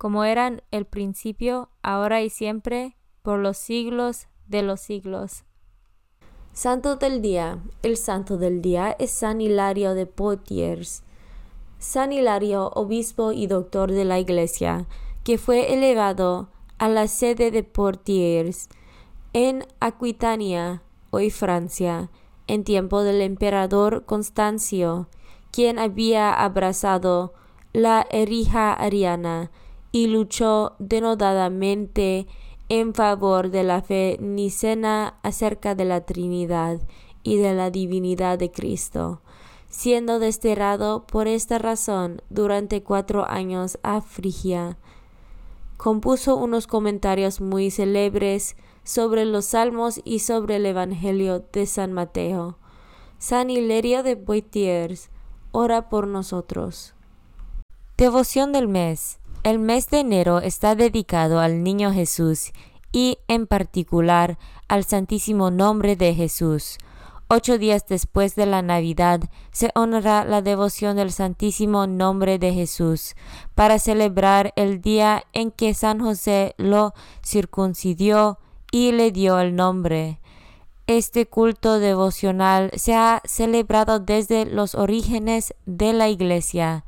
como eran el principio, ahora y siempre, por los siglos de los siglos. Santo del Día. El santo del día es San Hilario de Poitiers. San Hilario, obispo y doctor de la Iglesia, que fue elevado a la sede de Poitiers en Aquitania, hoy Francia, en tiempo del emperador Constancio, quien había abrazado la erija ariana y luchó denodadamente en favor de la fe nicena acerca de la Trinidad y de la divinidad de Cristo, siendo desterrado por esta razón durante cuatro años a Frigia. Compuso unos comentarios muy célebres sobre los salmos y sobre el Evangelio de San Mateo. San Hilario de Poitiers, ora por nosotros. Devoción del mes. El mes de enero está dedicado al Niño Jesús y en particular al Santísimo Nombre de Jesús. Ocho días después de la Navidad se honra la devoción del Santísimo Nombre de Jesús para celebrar el día en que San José lo circuncidió y le dio el nombre. Este culto devocional se ha celebrado desde los orígenes de la Iglesia.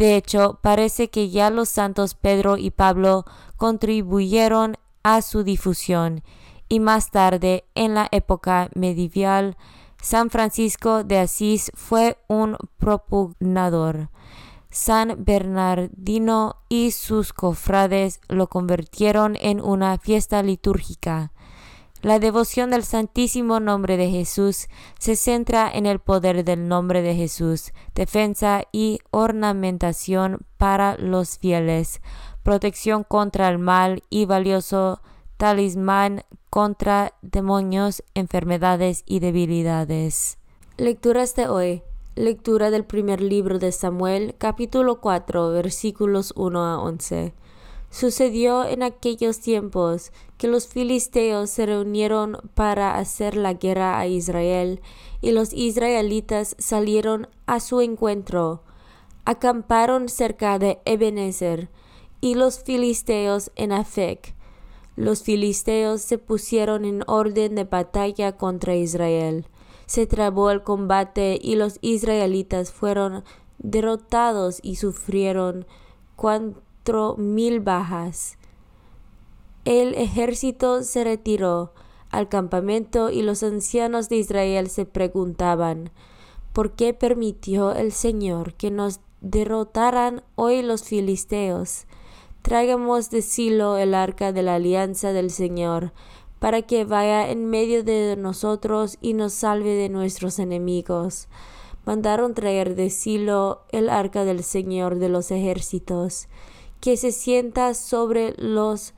De hecho, parece que ya los santos Pedro y Pablo contribuyeron a su difusión y más tarde, en la época medieval, San Francisco de Asís fue un propugnador. San Bernardino y sus cofrades lo convirtieron en una fiesta litúrgica. La devoción del Santísimo Nombre de Jesús se centra en el poder del nombre de Jesús, defensa y ornamentación para los fieles, protección contra el mal y valioso talismán contra demonios, enfermedades y debilidades. Lecturas de hoy. Lectura del primer libro de Samuel, capítulo 4, versículos 1 a 11. Sucedió en aquellos tiempos que los filisteos se reunieron para hacer la guerra a Israel, y los israelitas salieron a su encuentro. Acamparon cerca de Ebenezer, y los filisteos en Afec. los filisteos se pusieron en orden de batalla contra Israel. Se trabó el combate y los israelitas fueron derrotados y sufrieron mil bajas. El ejército se retiró al campamento y los ancianos de Israel se preguntaban ¿Por qué permitió el Señor que nos derrotaran hoy los filisteos? Traigamos de Silo el arca de la alianza del Señor, para que vaya en medio de nosotros y nos salve de nuestros enemigos. Mandaron traer de Silo el arca del Señor de los ejércitos, que se sienta sobre los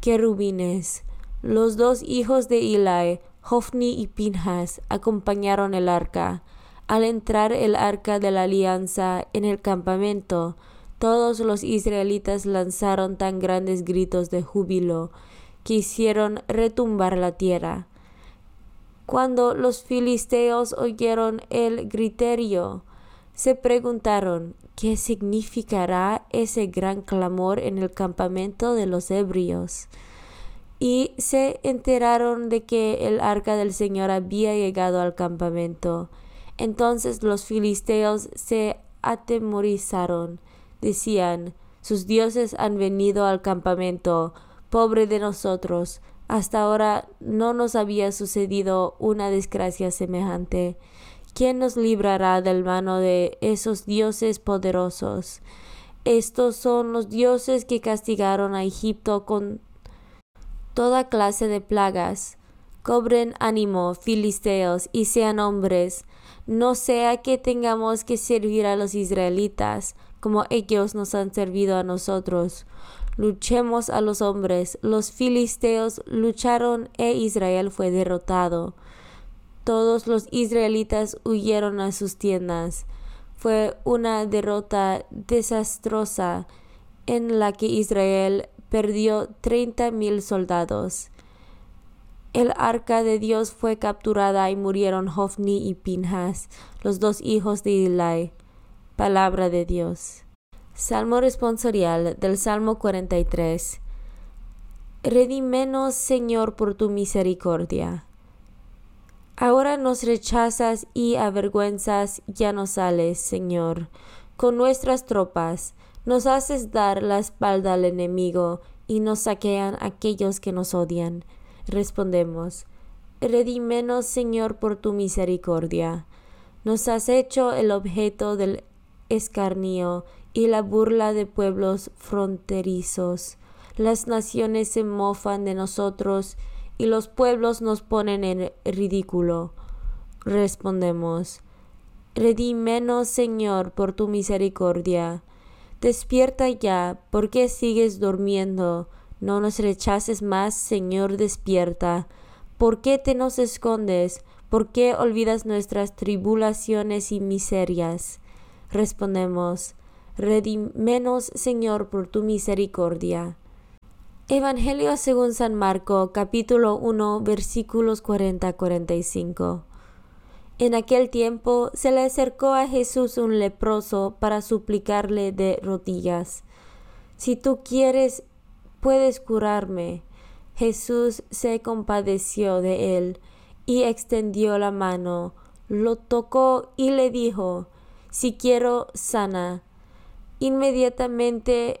querubines. Los dos hijos de Eli, Hofni y Pinhas, acompañaron el arca. Al entrar el arca de la alianza en el campamento, todos los israelitas lanzaron tan grandes gritos de júbilo que hicieron retumbar la tierra. Cuando los filisteos oyeron el griterio, se preguntaron qué significará ese gran clamor en el campamento de los ebrios. Y se enteraron de que el arca del Señor había llegado al campamento. Entonces los filisteos se atemorizaron decían, sus dioses han venido al campamento, pobre de nosotros, hasta ahora no nos había sucedido una desgracia semejante. ¿Quién nos librará del mano de esos dioses poderosos? Estos son los dioses que castigaron a Egipto con toda clase de plagas. Cobren ánimo, filisteos, y sean hombres, no sea que tengamos que servir a los israelitas, como ellos nos han servido a nosotros. Luchemos a los hombres. Los filisteos lucharon e Israel fue derrotado. Todos los israelitas huyeron a sus tiendas. Fue una derrota desastrosa en la que Israel perdió treinta mil soldados. El arca de Dios fue capturada y murieron Hofni y Pinhas, los dos hijos de Eli. Palabra de Dios. Salmo responsorial del Salmo 43. Redímenos, Señor, por tu misericordia. Ahora nos rechazas y avergüenzas, ya no sales, Señor. Con nuestras tropas nos haces dar la espalda al enemigo y nos saquean aquellos que nos odian. Respondemos, Redímenos, Señor, por tu misericordia. Nos has hecho el objeto del escarnio y la burla de pueblos fronterizos. Las naciones se mofan de nosotros y los pueblos nos ponen en ridículo. Respondemos, Redímenos, Señor, por tu misericordia. Despierta ya, ¿por qué sigues durmiendo? No nos rechaces más, Señor, despierta. ¿Por qué te nos escondes? ¿Por qué olvidas nuestras tribulaciones y miserias? respondemos, Redímenos, Señor, por tu misericordia. Evangelio según San Marco, capítulo 1, versículos 40-45. En aquel tiempo se le acercó a Jesús un leproso para suplicarle de rodillas, Si tú quieres, puedes curarme. Jesús se compadeció de él y extendió la mano, lo tocó y le dijo, si quiero sana. Inmediatamente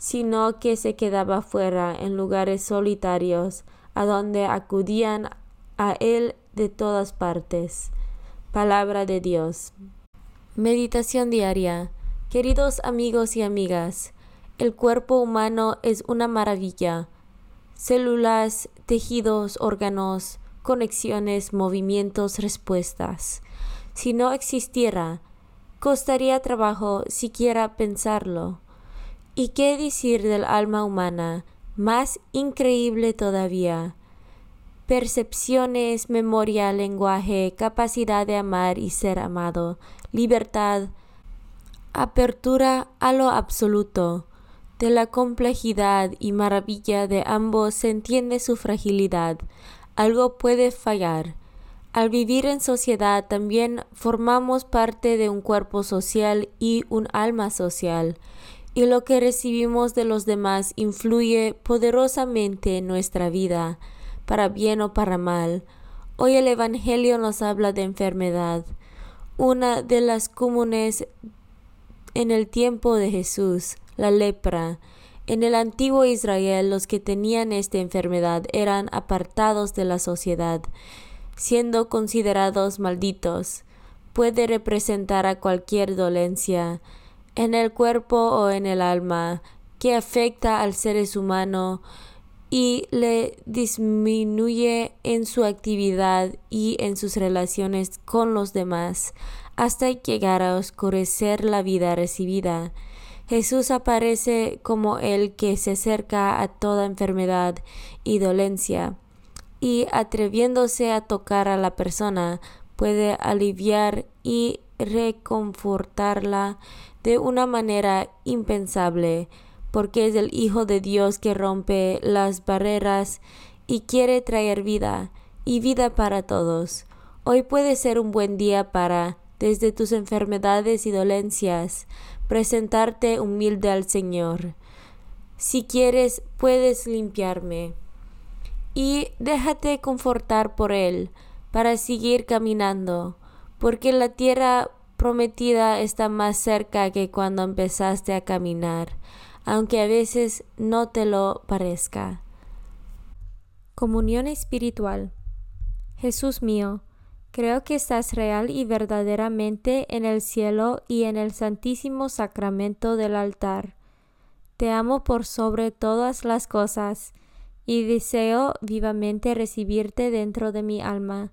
sino que se quedaba fuera en lugares solitarios, a donde acudían a él de todas partes. Palabra de Dios. Meditación diaria. Queridos amigos y amigas, el cuerpo humano es una maravilla. Células, tejidos, órganos, conexiones, movimientos, respuestas. Si no existiera, Costaría trabajo siquiera pensarlo. ¿Y qué decir del alma humana, Más increíble todavía, percepciones, memoria, lenguaje, capacidad de amar y ser amado, libertad, apertura a lo absoluto. De la complejidad y maravilla de ambos se entiende su fragilidad. Algo puede fallar. Al vivir en sociedad también formamos parte de un cuerpo social y un alma social, y lo que recibimos de los demás influye poderosamente en nuestra vida, para bien o para mal. Hoy el Evangelio nos habla de enfermedad, una de las comunes en el tiempo de Jesús, la lepra. En el antiguo Israel los que tenían esta enfermedad eran apartados de la sociedad, siendo considerados malditos. Puede representar a cualquier dolencia, en el cuerpo o en el alma, que afecta al ser humano y le disminuye en su actividad y en sus relaciones con los demás, hasta llegar a oscurecer la vida recibida. Jesús aparece como el que se acerca a toda enfermedad y dolencia, y atreviéndose a tocar a la persona, puede aliviar y reconfortarla de una manera impensable, porque es el Hijo de Dios que rompe las barreras y quiere traer vida, y vida para todos. Hoy puede ser un buen día para desde tus enfermedades y dolencias, presentarte humilde al Señor. Si quieres, puedes limpiarme. Y déjate confortar por Él para seguir caminando, porque la tierra prometida está más cerca que cuando empezaste a caminar, aunque a veces no te lo parezca. Comunión espiritual. Jesús mío, Creo que estás real y verdaderamente en el cielo y en el santísimo sacramento del altar. Te amo por sobre todas las cosas, y deseo vivamente recibirte dentro de mi alma.